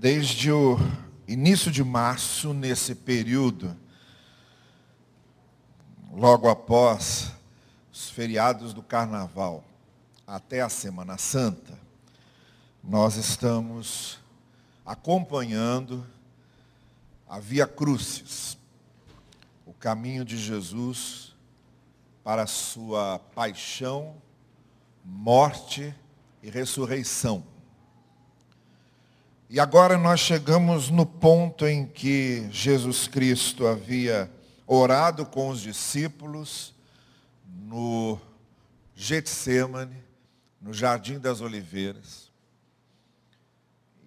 Desde o início de março, nesse período, logo após os feriados do Carnaval, até a Semana Santa, nós estamos acompanhando a Via Crucis, o caminho de Jesus para a sua paixão, morte e ressurreição. E agora nós chegamos no ponto em que Jesus Cristo havia orado com os discípulos no Getsemane, no Jardim das Oliveiras,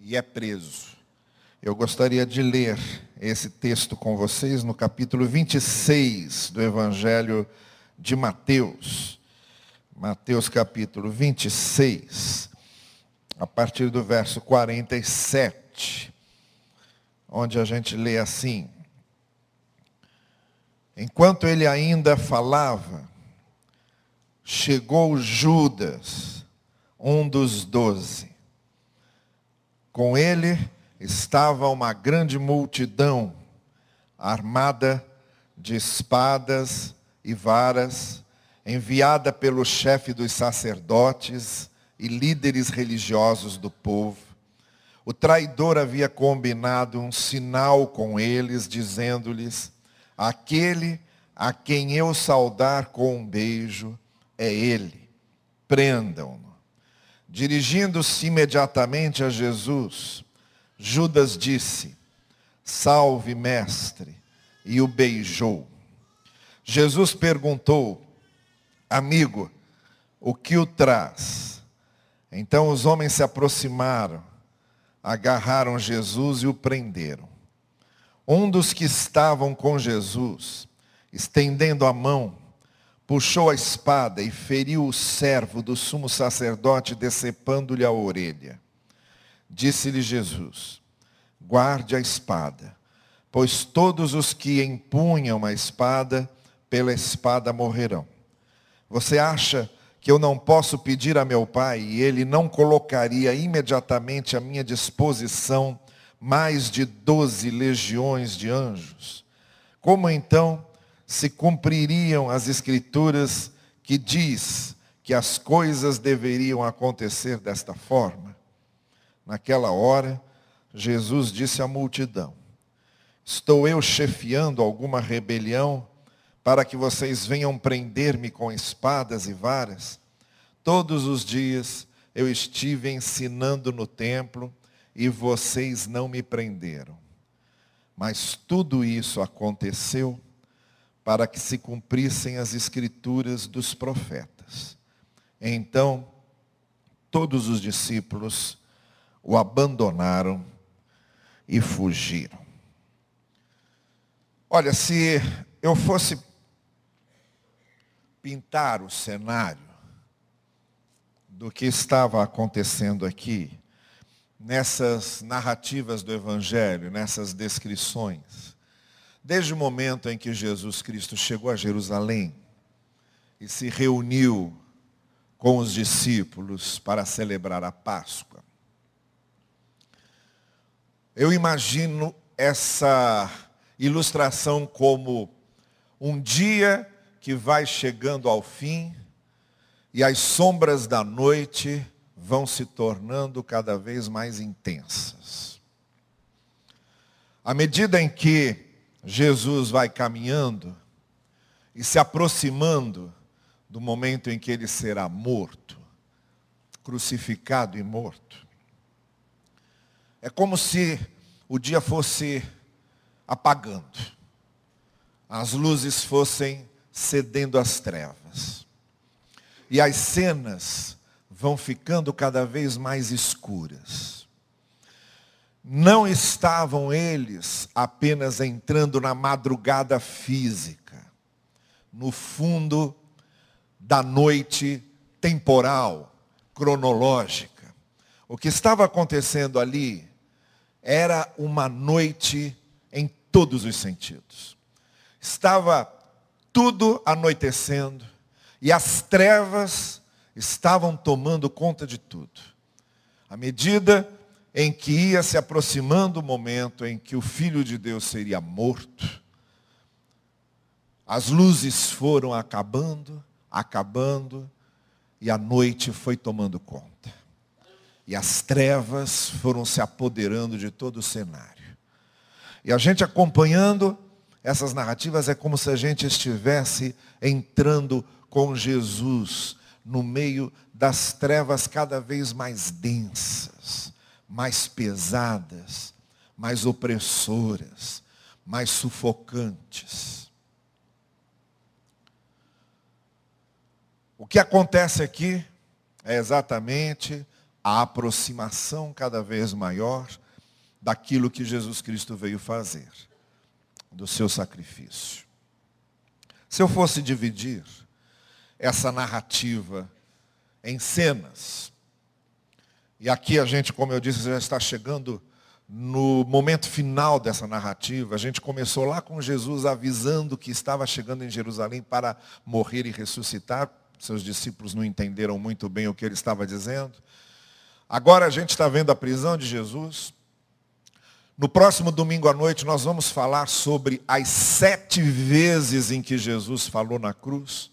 e é preso. Eu gostaria de ler esse texto com vocês no capítulo 26 do Evangelho de Mateus. Mateus capítulo 26 a partir do verso 47, onde a gente lê assim: Enquanto ele ainda falava, chegou Judas, um dos doze. Com ele estava uma grande multidão, armada de espadas e varas, enviada pelo chefe dos sacerdotes e líderes religiosos do povo. O traidor havia combinado um sinal com eles, dizendo-lhes: Aquele a quem eu saudar com um beijo é ele. Prendam-no. Dirigindo-se imediatamente a Jesus, Judas disse: Salve, mestre, e o beijou. Jesus perguntou: Amigo, o que o traz? Então os homens se aproximaram, agarraram Jesus e o prenderam. Um dos que estavam com Jesus, estendendo a mão, puxou a espada e feriu o servo do sumo sacerdote, decepando-lhe a orelha. Disse-lhe Jesus: Guarde a espada, pois todos os que empunham a espada, pela espada morrerão. Você acha que eu não posso pedir a meu Pai e Ele não colocaria imediatamente à minha disposição mais de doze legiões de anjos? Como então se cumpririam as Escrituras que diz que as coisas deveriam acontecer desta forma? Naquela hora, Jesus disse à multidão, estou eu chefiando alguma rebelião para que vocês venham prender-me com espadas e varas. Todos os dias eu estive ensinando no templo e vocês não me prenderam. Mas tudo isso aconteceu para que se cumprissem as escrituras dos profetas. Então, todos os discípulos o abandonaram e fugiram. Olha, se eu fosse pintar o cenário do que estava acontecendo aqui, nessas narrativas do Evangelho, nessas descrições, desde o momento em que Jesus Cristo chegou a Jerusalém e se reuniu com os discípulos para celebrar a Páscoa. Eu imagino essa ilustração como um dia que vai chegando ao fim e as sombras da noite vão se tornando cada vez mais intensas. À medida em que Jesus vai caminhando e se aproximando do momento em que ele será morto, crucificado e morto, é como se o dia fosse apagando, as luzes fossem cedendo às trevas. E as cenas vão ficando cada vez mais escuras. Não estavam eles apenas entrando na madrugada física, no fundo da noite temporal, cronológica. O que estava acontecendo ali era uma noite em todos os sentidos. Estava tudo anoitecendo e as trevas estavam tomando conta de tudo. À medida em que ia se aproximando o momento em que o Filho de Deus seria morto, as luzes foram acabando, acabando, e a noite foi tomando conta. E as trevas foram se apoderando de todo o cenário. E a gente acompanhando essas narrativas é como se a gente estivesse entrando com Jesus no meio das trevas cada vez mais densas, mais pesadas, mais opressoras, mais sufocantes. O que acontece aqui é exatamente a aproximação cada vez maior daquilo que Jesus Cristo veio fazer, do seu sacrifício. Se eu fosse dividir essa narrativa em cenas, e aqui a gente, como eu disse, já está chegando no momento final dessa narrativa. A gente começou lá com Jesus avisando que estava chegando em Jerusalém para morrer e ressuscitar. Seus discípulos não entenderam muito bem o que ele estava dizendo. Agora a gente está vendo a prisão de Jesus. No próximo domingo à noite nós vamos falar sobre as sete vezes em que Jesus falou na cruz.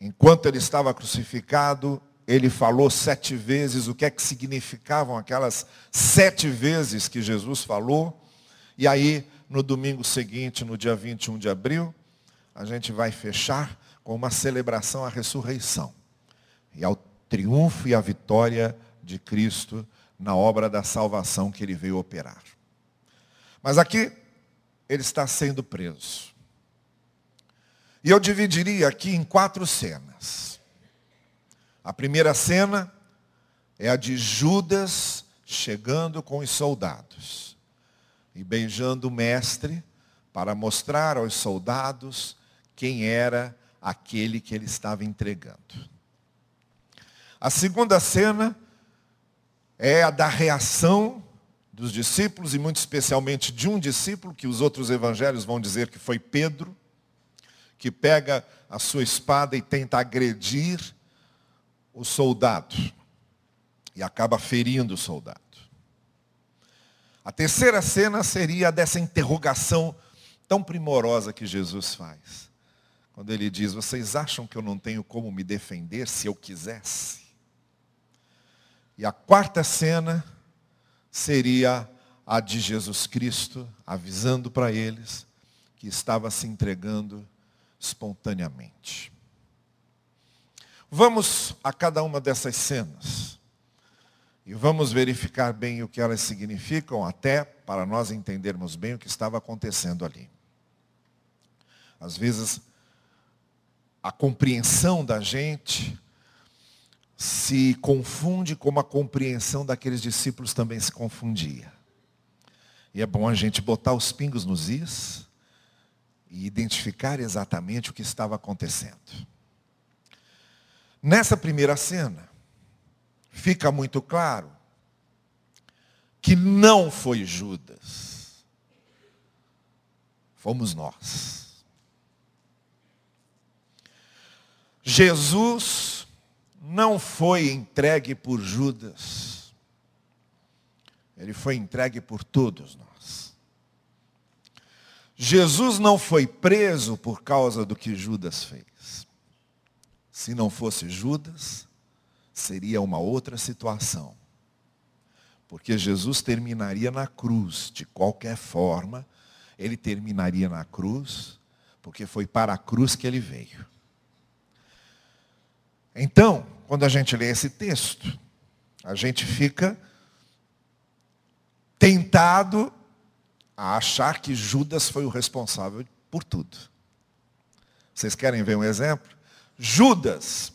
Enquanto ele estava crucificado, ele falou sete vezes o que é que significavam aquelas sete vezes que Jesus falou. E aí, no domingo seguinte, no dia 21 de abril, a gente vai fechar com uma celebração à ressurreição. E ao triunfo e à vitória de Cristo na obra da salvação que ele veio operar. Mas aqui, ele está sendo preso. E eu dividiria aqui em quatro cenas. A primeira cena é a de Judas chegando com os soldados e beijando o mestre para mostrar aos soldados quem era aquele que ele estava entregando. A segunda cena é a da reação dos discípulos, e muito especialmente de um discípulo, que os outros evangelhos vão dizer que foi Pedro, que pega a sua espada e tenta agredir o soldado e acaba ferindo o soldado. A terceira cena seria dessa interrogação tão primorosa que Jesus faz. Quando ele diz: Vocês acham que eu não tenho como me defender se eu quisesse? E a quarta cena seria a de Jesus Cristo, avisando para eles que estava se entregando espontaneamente. Vamos a cada uma dessas cenas e vamos verificar bem o que elas significam, até para nós entendermos bem o que estava acontecendo ali. Às vezes, a compreensão da gente se confunde como a compreensão daqueles discípulos também se confundia. E é bom a gente botar os pingos nos is e identificar exatamente o que estava acontecendo. Nessa primeira cena, fica muito claro que não foi Judas, fomos nós. Jesus não foi entregue por Judas, ele foi entregue por todos nós. Jesus não foi preso por causa do que Judas fez. Se não fosse Judas, seria uma outra situação. Porque Jesus terminaria na cruz, de qualquer forma, ele terminaria na cruz, porque foi para a cruz que ele veio. Então, quando a gente lê esse texto, a gente fica tentado a achar que Judas foi o responsável por tudo. Vocês querem ver um exemplo? Judas,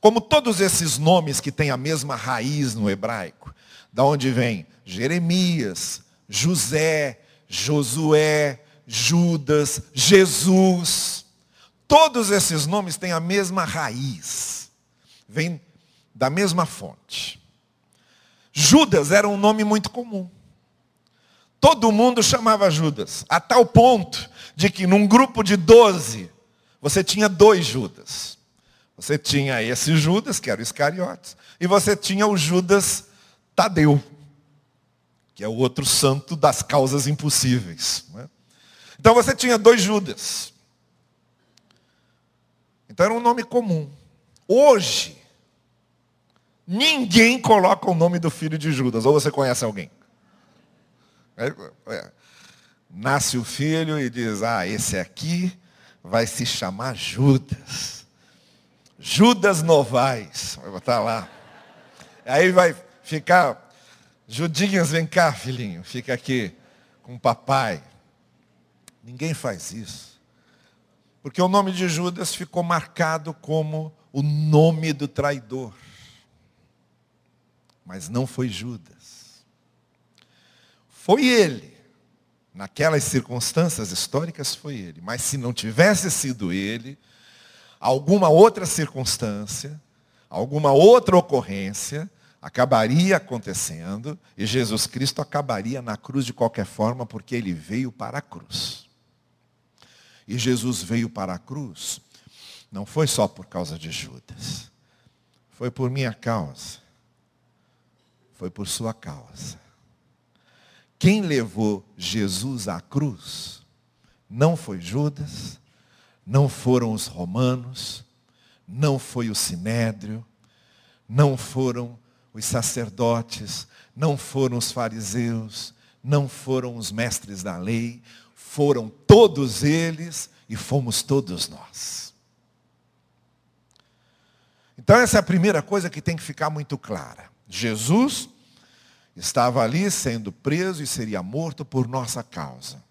como todos esses nomes que têm a mesma raiz no hebraico, da onde vem Jeremias, José, Josué, Judas, Jesus, todos esses nomes têm a mesma raiz, vem da mesma fonte. Judas era um nome muito comum. Todo mundo chamava Judas, a tal ponto de que num grupo de doze, você tinha dois Judas. Você tinha esse Judas, que era o Iscariotes, e você tinha o Judas Tadeu, que é o outro santo das causas impossíveis. Né? Então você tinha dois Judas. Então era um nome comum. Hoje, ninguém coloca o nome do filho de Judas. Ou você conhece alguém? É, é. Nasce o filho e diz, ah, esse aqui vai se chamar Judas. Judas Novaes. Vai botar lá. Aí vai ficar, Judinhas, vem cá, filhinho. Fica aqui com o papai. Ninguém faz isso. Porque o nome de Judas ficou marcado como o nome do traidor. Mas não foi Judas. Foi ele. Naquelas circunstâncias históricas foi ele. Mas se não tivesse sido ele, alguma outra circunstância, alguma outra ocorrência, acabaria acontecendo e Jesus Cristo acabaria na cruz de qualquer forma, porque ele veio para a cruz. E Jesus veio para a cruz, não foi só por causa de Judas, foi por minha causa, foi por sua causa. Quem levou Jesus à cruz não foi Judas, não foram os romanos, não foi o sinédrio, não foram os sacerdotes, não foram os fariseus, não foram os mestres da lei, foram todos eles e fomos todos nós. Então essa é a primeira coisa que tem que ficar muito clara. Jesus estava ali sendo preso e seria morto por nossa causa.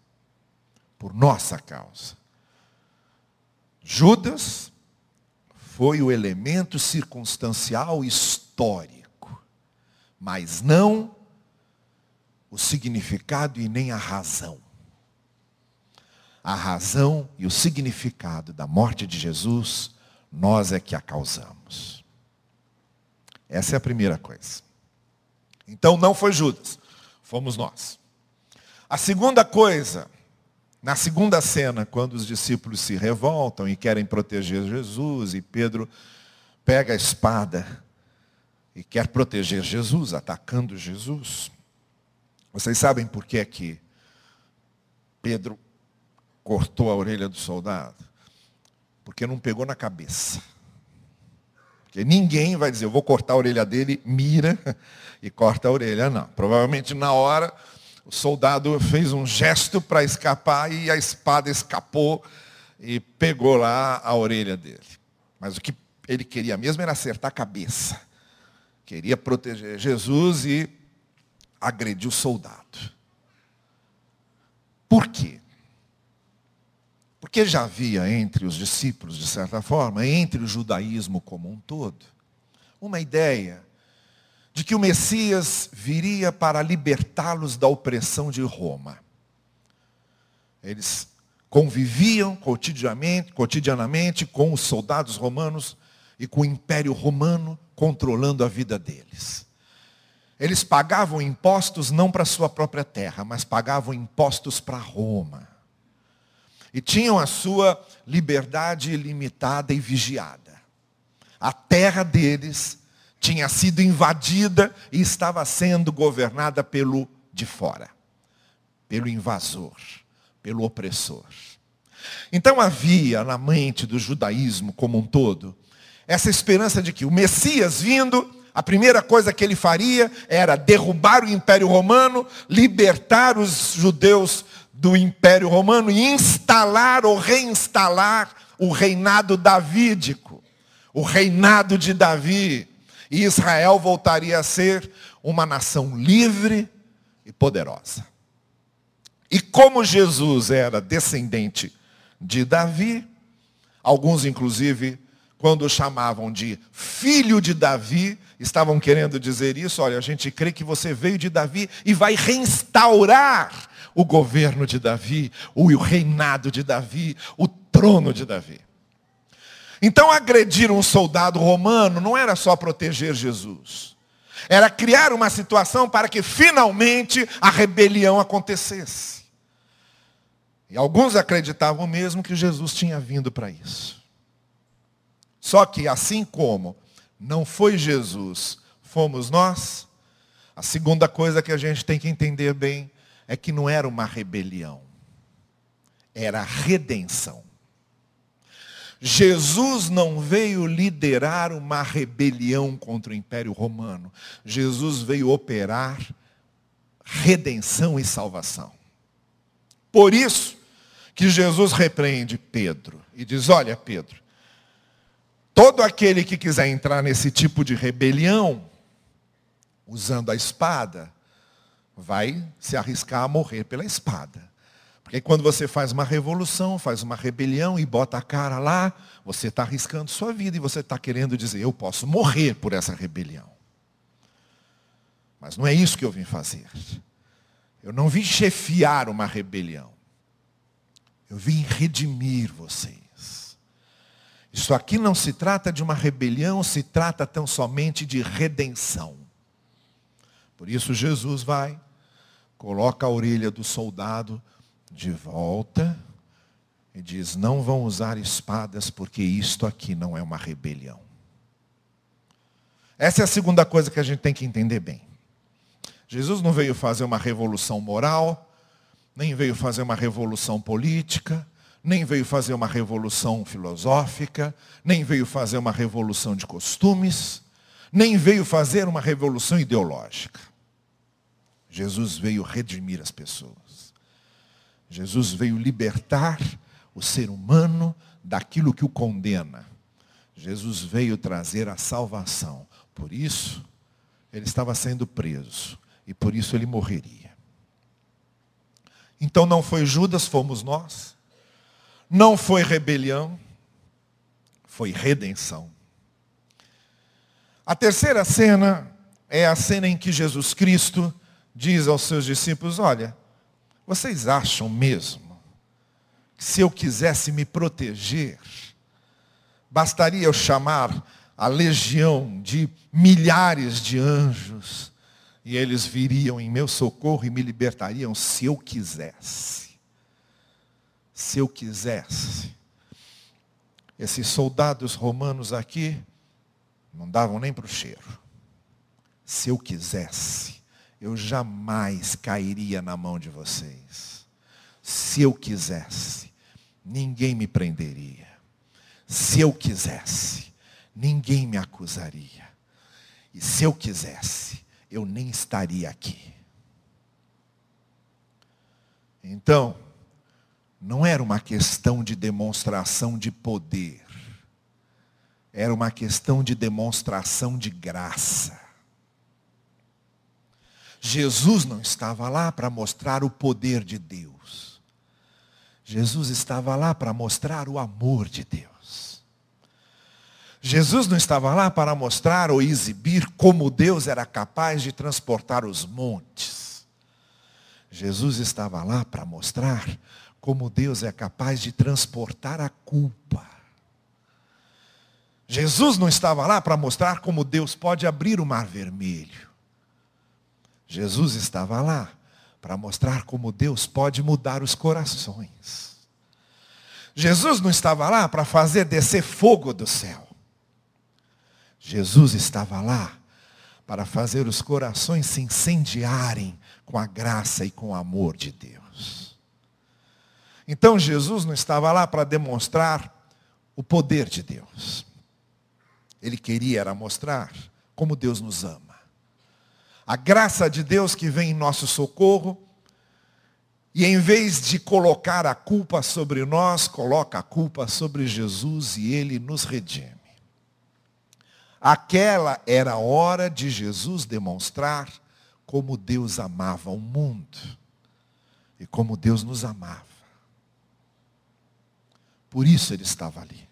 Por nossa causa. Judas foi o elemento circunstancial histórico, mas não o significado e nem a razão a razão e o significado da morte de Jesus, nós é que a causamos. Essa é a primeira coisa. Então não foi Judas, fomos nós. A segunda coisa, na segunda cena, quando os discípulos se revoltam e querem proteger Jesus, e Pedro pega a espada e quer proteger Jesus, atacando Jesus. Vocês sabem por que é que Pedro cortou a orelha do soldado? Porque não pegou na cabeça. Porque ninguém vai dizer, eu vou cortar a orelha dele, mira e corta a orelha. Não. Provavelmente na hora o soldado fez um gesto para escapar e a espada escapou e pegou lá a orelha dele. Mas o que ele queria mesmo era acertar a cabeça. Queria proteger Jesus e agredir o soldado. Por quê? Porque já havia entre os discípulos, de certa forma, entre o judaísmo como um todo, uma ideia de que o Messias viria para libertá-los da opressão de Roma. Eles conviviam cotidianamente, cotidianamente com os soldados romanos e com o império romano controlando a vida deles. Eles pagavam impostos não para sua própria terra, mas pagavam impostos para Roma e tinham a sua liberdade limitada e vigiada. A terra deles tinha sido invadida e estava sendo governada pelo de fora, pelo invasor, pelo opressor. Então havia na mente do judaísmo como um todo essa esperança de que o Messias vindo, a primeira coisa que ele faria era derrubar o Império Romano, libertar os judeus do Império Romano e instalar ou reinstalar o reinado davídico, o reinado de Davi. E Israel voltaria a ser uma nação livre e poderosa. E como Jesus era descendente de Davi, alguns inclusive, quando o chamavam de filho de Davi, estavam querendo dizer isso, olha, a gente crê que você veio de Davi e vai reinstaurar o governo de Davi, o reinado de Davi, o trono de Davi. Então agredir um soldado romano não era só proteger Jesus. Era criar uma situação para que finalmente a rebelião acontecesse. E alguns acreditavam mesmo que Jesus tinha vindo para isso. Só que assim como não foi Jesus, fomos nós, A segunda coisa que a gente tem que entender bem é que não era uma rebelião, era redenção. Jesus não veio liderar uma rebelião contra o Império Romano. Jesus veio operar redenção e salvação. Por isso que Jesus repreende Pedro e diz: Olha, Pedro, todo aquele que quiser entrar nesse tipo de rebelião, usando a espada, vai se arriscar a morrer pela espada. Porque quando você faz uma revolução, faz uma rebelião e bota a cara lá, você está arriscando sua vida e você está querendo dizer, eu posso morrer por essa rebelião. Mas não é isso que eu vim fazer. Eu não vim chefiar uma rebelião. Eu vim redimir vocês. Isso aqui não se trata de uma rebelião, se trata tão somente de redenção. Por isso Jesus vai, coloca a orelha do soldado de volta e diz: Não vão usar espadas, porque isto aqui não é uma rebelião. Essa é a segunda coisa que a gente tem que entender bem. Jesus não veio fazer uma revolução moral, nem veio fazer uma revolução política, nem veio fazer uma revolução filosófica, nem veio fazer uma revolução de costumes, nem veio fazer uma revolução ideológica. Jesus veio redimir as pessoas. Jesus veio libertar o ser humano daquilo que o condena. Jesus veio trazer a salvação. Por isso, ele estava sendo preso. E por isso ele morreria. Então não foi Judas, fomos nós. Não foi rebelião, foi redenção. A terceira cena é a cena em que Jesus Cristo diz aos seus discípulos: Olha, vocês acham mesmo que se eu quisesse me proteger, bastaria eu chamar a legião de milhares de anjos e eles viriam em meu socorro e me libertariam se eu quisesse. Se eu quisesse. Esses soldados romanos aqui não davam nem para o cheiro. Se eu quisesse eu jamais cairia na mão de vocês. Se eu quisesse, ninguém me prenderia. Se eu quisesse, ninguém me acusaria. E se eu quisesse, eu nem estaria aqui. Então, não era uma questão de demonstração de poder. Era uma questão de demonstração de graça. Jesus não estava lá para mostrar o poder de Deus. Jesus estava lá para mostrar o amor de Deus. Jesus não estava lá para mostrar ou exibir como Deus era capaz de transportar os montes. Jesus estava lá para mostrar como Deus é capaz de transportar a culpa. Jesus não estava lá para mostrar como Deus pode abrir o mar vermelho. Jesus estava lá para mostrar como Deus pode mudar os corações. Jesus não estava lá para fazer descer fogo do céu. Jesus estava lá para fazer os corações se incendiarem com a graça e com o amor de Deus. Então Jesus não estava lá para demonstrar o poder de Deus. Ele queria era mostrar como Deus nos ama a graça de Deus que vem em nosso socorro, e em vez de colocar a culpa sobre nós, coloca a culpa sobre Jesus e ele nos redime. Aquela era a hora de Jesus demonstrar como Deus amava o mundo e como Deus nos amava. Por isso ele estava ali.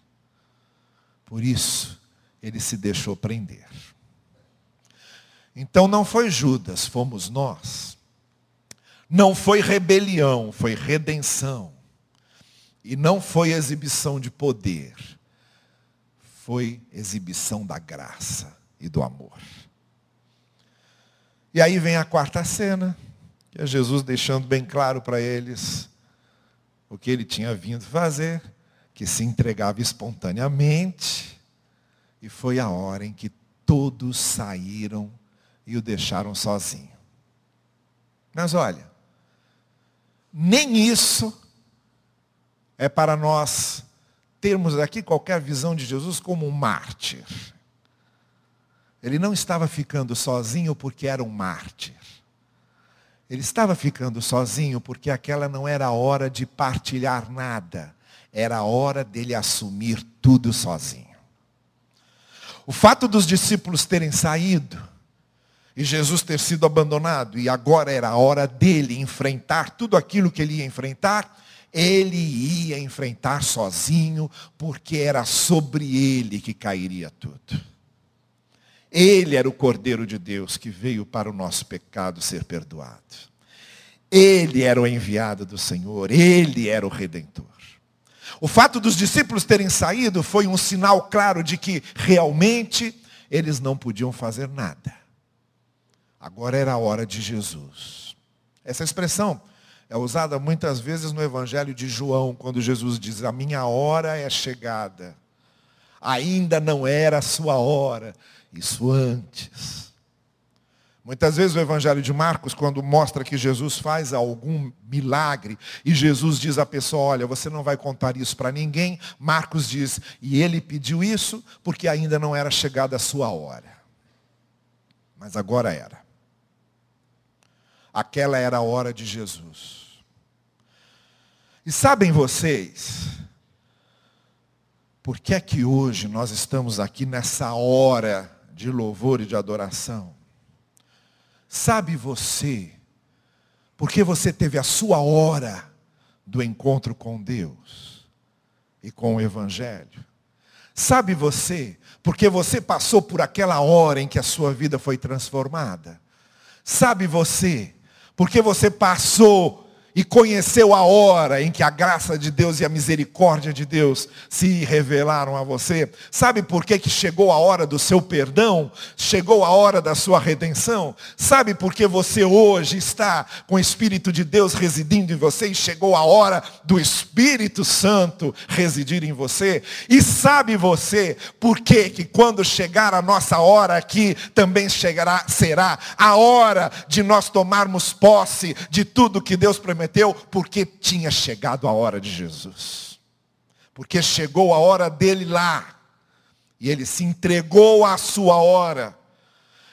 Por isso ele se deixou prender. Então não foi Judas, fomos nós. Não foi rebelião, foi redenção. E não foi exibição de poder, foi exibição da graça e do amor. E aí vem a quarta cena, que é Jesus deixando bem claro para eles o que ele tinha vindo fazer, que se entregava espontaneamente, e foi a hora em que todos saíram e o deixaram sozinho. Mas olha, nem isso é para nós termos aqui qualquer visão de Jesus como um mártir. Ele não estava ficando sozinho porque era um mártir. Ele estava ficando sozinho porque aquela não era a hora de partilhar nada. Era a hora dele assumir tudo sozinho. O fato dos discípulos terem saído e Jesus ter sido abandonado e agora era a hora dele enfrentar tudo aquilo que ele ia enfrentar, ele ia enfrentar sozinho, porque era sobre ele que cairia tudo. Ele era o Cordeiro de Deus que veio para o nosso pecado ser perdoado. Ele era o enviado do Senhor, ele era o redentor. O fato dos discípulos terem saído foi um sinal claro de que realmente eles não podiam fazer nada. Agora era a hora de Jesus. Essa expressão é usada muitas vezes no Evangelho de João, quando Jesus diz: A minha hora é chegada. Ainda não era a sua hora. Isso antes. Muitas vezes o Evangelho de Marcos, quando mostra que Jesus faz algum milagre, e Jesus diz à pessoa, olha, você não vai contar isso para ninguém, Marcos diz, e ele pediu isso porque ainda não era chegada a sua hora. Mas agora era. Aquela era a hora de Jesus. E sabem vocês, por que é que hoje nós estamos aqui nessa hora de louvor e de adoração. Sabe você, porque você teve a sua hora do encontro com Deus e com o Evangelho. Sabe você, porque você passou por aquela hora em que a sua vida foi transformada. Sabe você, porque você passou e conheceu a hora em que a graça de Deus e a misericórdia de Deus se revelaram a você. Sabe por que, que chegou a hora do seu perdão? Chegou a hora da sua redenção? Sabe por que você hoje está com o Espírito de Deus residindo em você e chegou a hora do Espírito Santo residir em você? E sabe você por que, que quando chegar a nossa hora aqui, também chegará, será a hora de nós tomarmos posse de tudo que Deus prometeu? Prometeu? Porque tinha chegado a hora de Jesus. Porque chegou a hora dele lá. E ele se entregou à sua hora.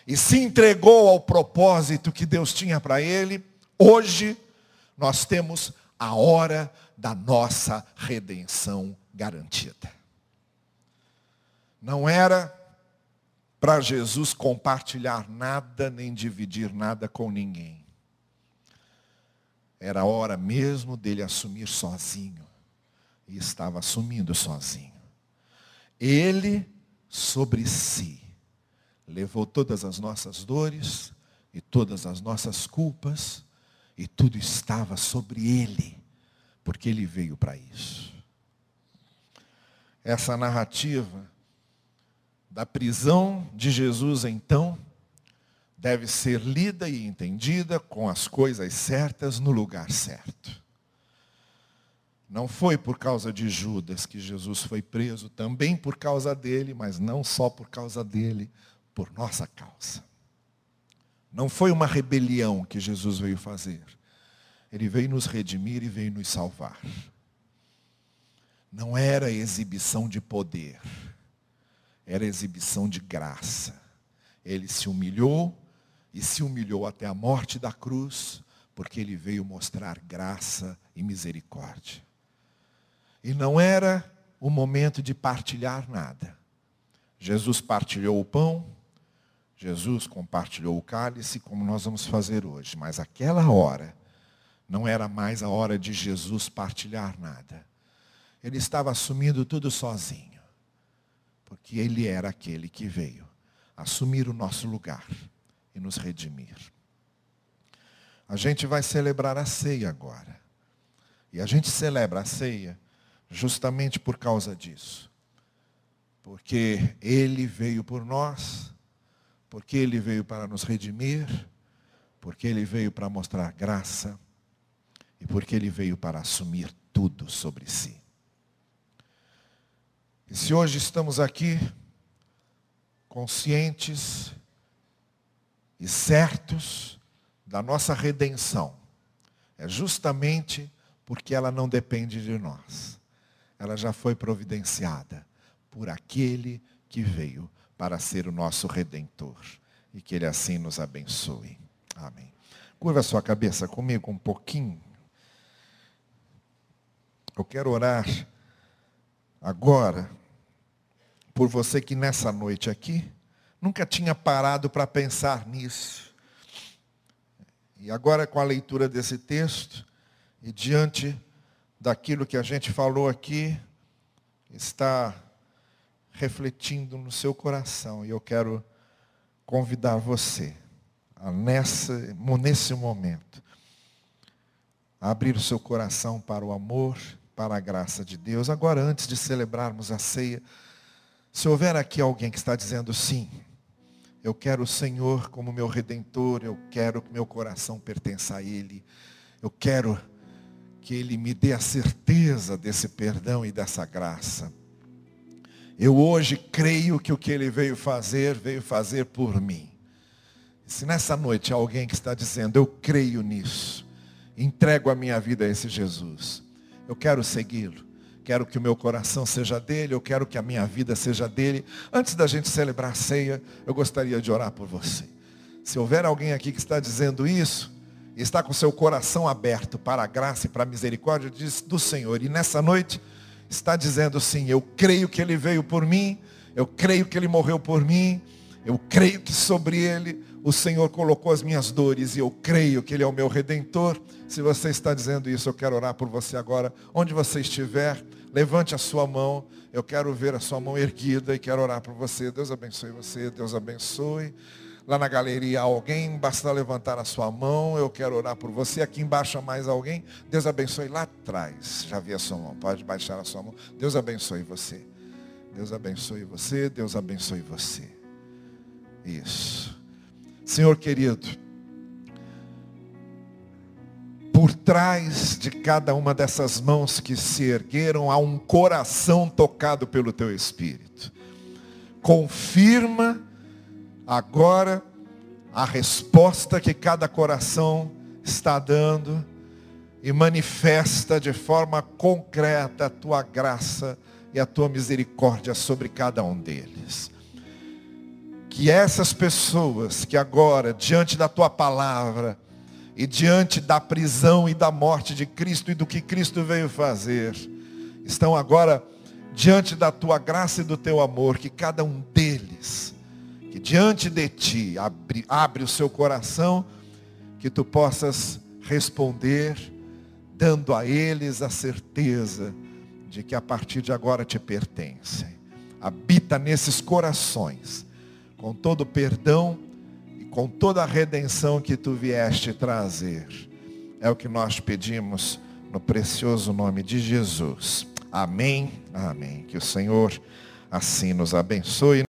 E se entregou ao propósito que Deus tinha para ele. Hoje, nós temos a hora da nossa redenção garantida. Não era para Jesus compartilhar nada nem dividir nada com ninguém. Era hora mesmo dele assumir sozinho. E estava assumindo sozinho. Ele sobre si levou todas as nossas dores e todas as nossas culpas, e tudo estava sobre ele, porque ele veio para isso. Essa narrativa da prisão de Jesus, então, deve ser lida e entendida com as coisas certas no lugar certo. Não foi por causa de Judas que Jesus foi preso, também por causa dele, mas não só por causa dele, por nossa causa. Não foi uma rebelião que Jesus veio fazer. Ele veio nos redimir e veio nos salvar. Não era exibição de poder, era exibição de graça. Ele se humilhou e se humilhou até a morte da cruz, porque ele veio mostrar graça e misericórdia. E não era o momento de partilhar nada. Jesus partilhou o pão, Jesus compartilhou o cálice, como nós vamos fazer hoje. Mas aquela hora não era mais a hora de Jesus partilhar nada. Ele estava assumindo tudo sozinho. Porque ele era aquele que veio assumir o nosso lugar e nos redimir. A gente vai celebrar a ceia agora. E a gente celebra a ceia justamente por causa disso. Porque Ele veio por nós, porque Ele veio para nos redimir, porque Ele veio para mostrar graça e porque Ele veio para assumir tudo sobre si. E se hoje estamos aqui conscientes e certos da nossa redenção é justamente porque ela não depende de nós. Ela já foi providenciada por aquele que veio para ser o nosso redentor. E que ele assim nos abençoe. Amém. Curva a sua cabeça comigo um pouquinho. Eu quero orar agora por você que nessa noite aqui nunca tinha parado para pensar nisso. E agora com a leitura desse texto e diante daquilo que a gente falou aqui, está refletindo no seu coração. E eu quero convidar você a nessa, nesse momento a abrir o seu coração para o amor para a graça de Deus. Agora, antes de celebrarmos a ceia, se houver aqui alguém que está dizendo sim, eu quero o Senhor como meu redentor, eu quero que meu coração pertença a Ele, eu quero que Ele me dê a certeza desse perdão e dessa graça. Eu hoje creio que o que Ele veio fazer, veio fazer por mim. Se nessa noite há alguém que está dizendo, eu creio nisso, entrego a minha vida a esse Jesus eu quero segui-lo. Quero que o meu coração seja dele, eu quero que a minha vida seja dele. Antes da gente celebrar a ceia, eu gostaria de orar por você. Se houver alguém aqui que está dizendo isso, está com seu coração aberto para a graça e para a misericórdia do Senhor, e nessa noite está dizendo sim, eu creio que ele veio por mim, eu creio que ele morreu por mim, eu creio que sobre ele o Senhor colocou as minhas dores e eu creio que Ele é o meu redentor. Se você está dizendo isso, eu quero orar por você agora. Onde você estiver, levante a sua mão. Eu quero ver a sua mão erguida e quero orar por você. Deus abençoe você, Deus abençoe. Lá na galeria alguém, basta levantar a sua mão, eu quero orar por você. Aqui embaixo mais alguém. Deus abençoe lá atrás. Já vi a sua mão, pode baixar a sua mão. Deus abençoe você. Deus abençoe você, Deus abençoe você. Isso. Senhor querido, por trás de cada uma dessas mãos que se ergueram há um coração tocado pelo teu Espírito. Confirma agora a resposta que cada coração está dando e manifesta de forma concreta a tua graça e a tua misericórdia sobre cada um deles que essas pessoas que agora, diante da tua palavra, e diante da prisão e da morte de Cristo e do que Cristo veio fazer, estão agora diante da tua graça e do teu amor, que cada um deles, que diante de ti abre, abre o seu coração, que tu possas responder, dando a eles a certeza de que a partir de agora te pertencem. Habita nesses corações com todo o perdão com toda a redenção que tu vieste trazer. É o que nós pedimos no precioso nome de Jesus. Amém. Amém. Que o Senhor assim nos abençoe.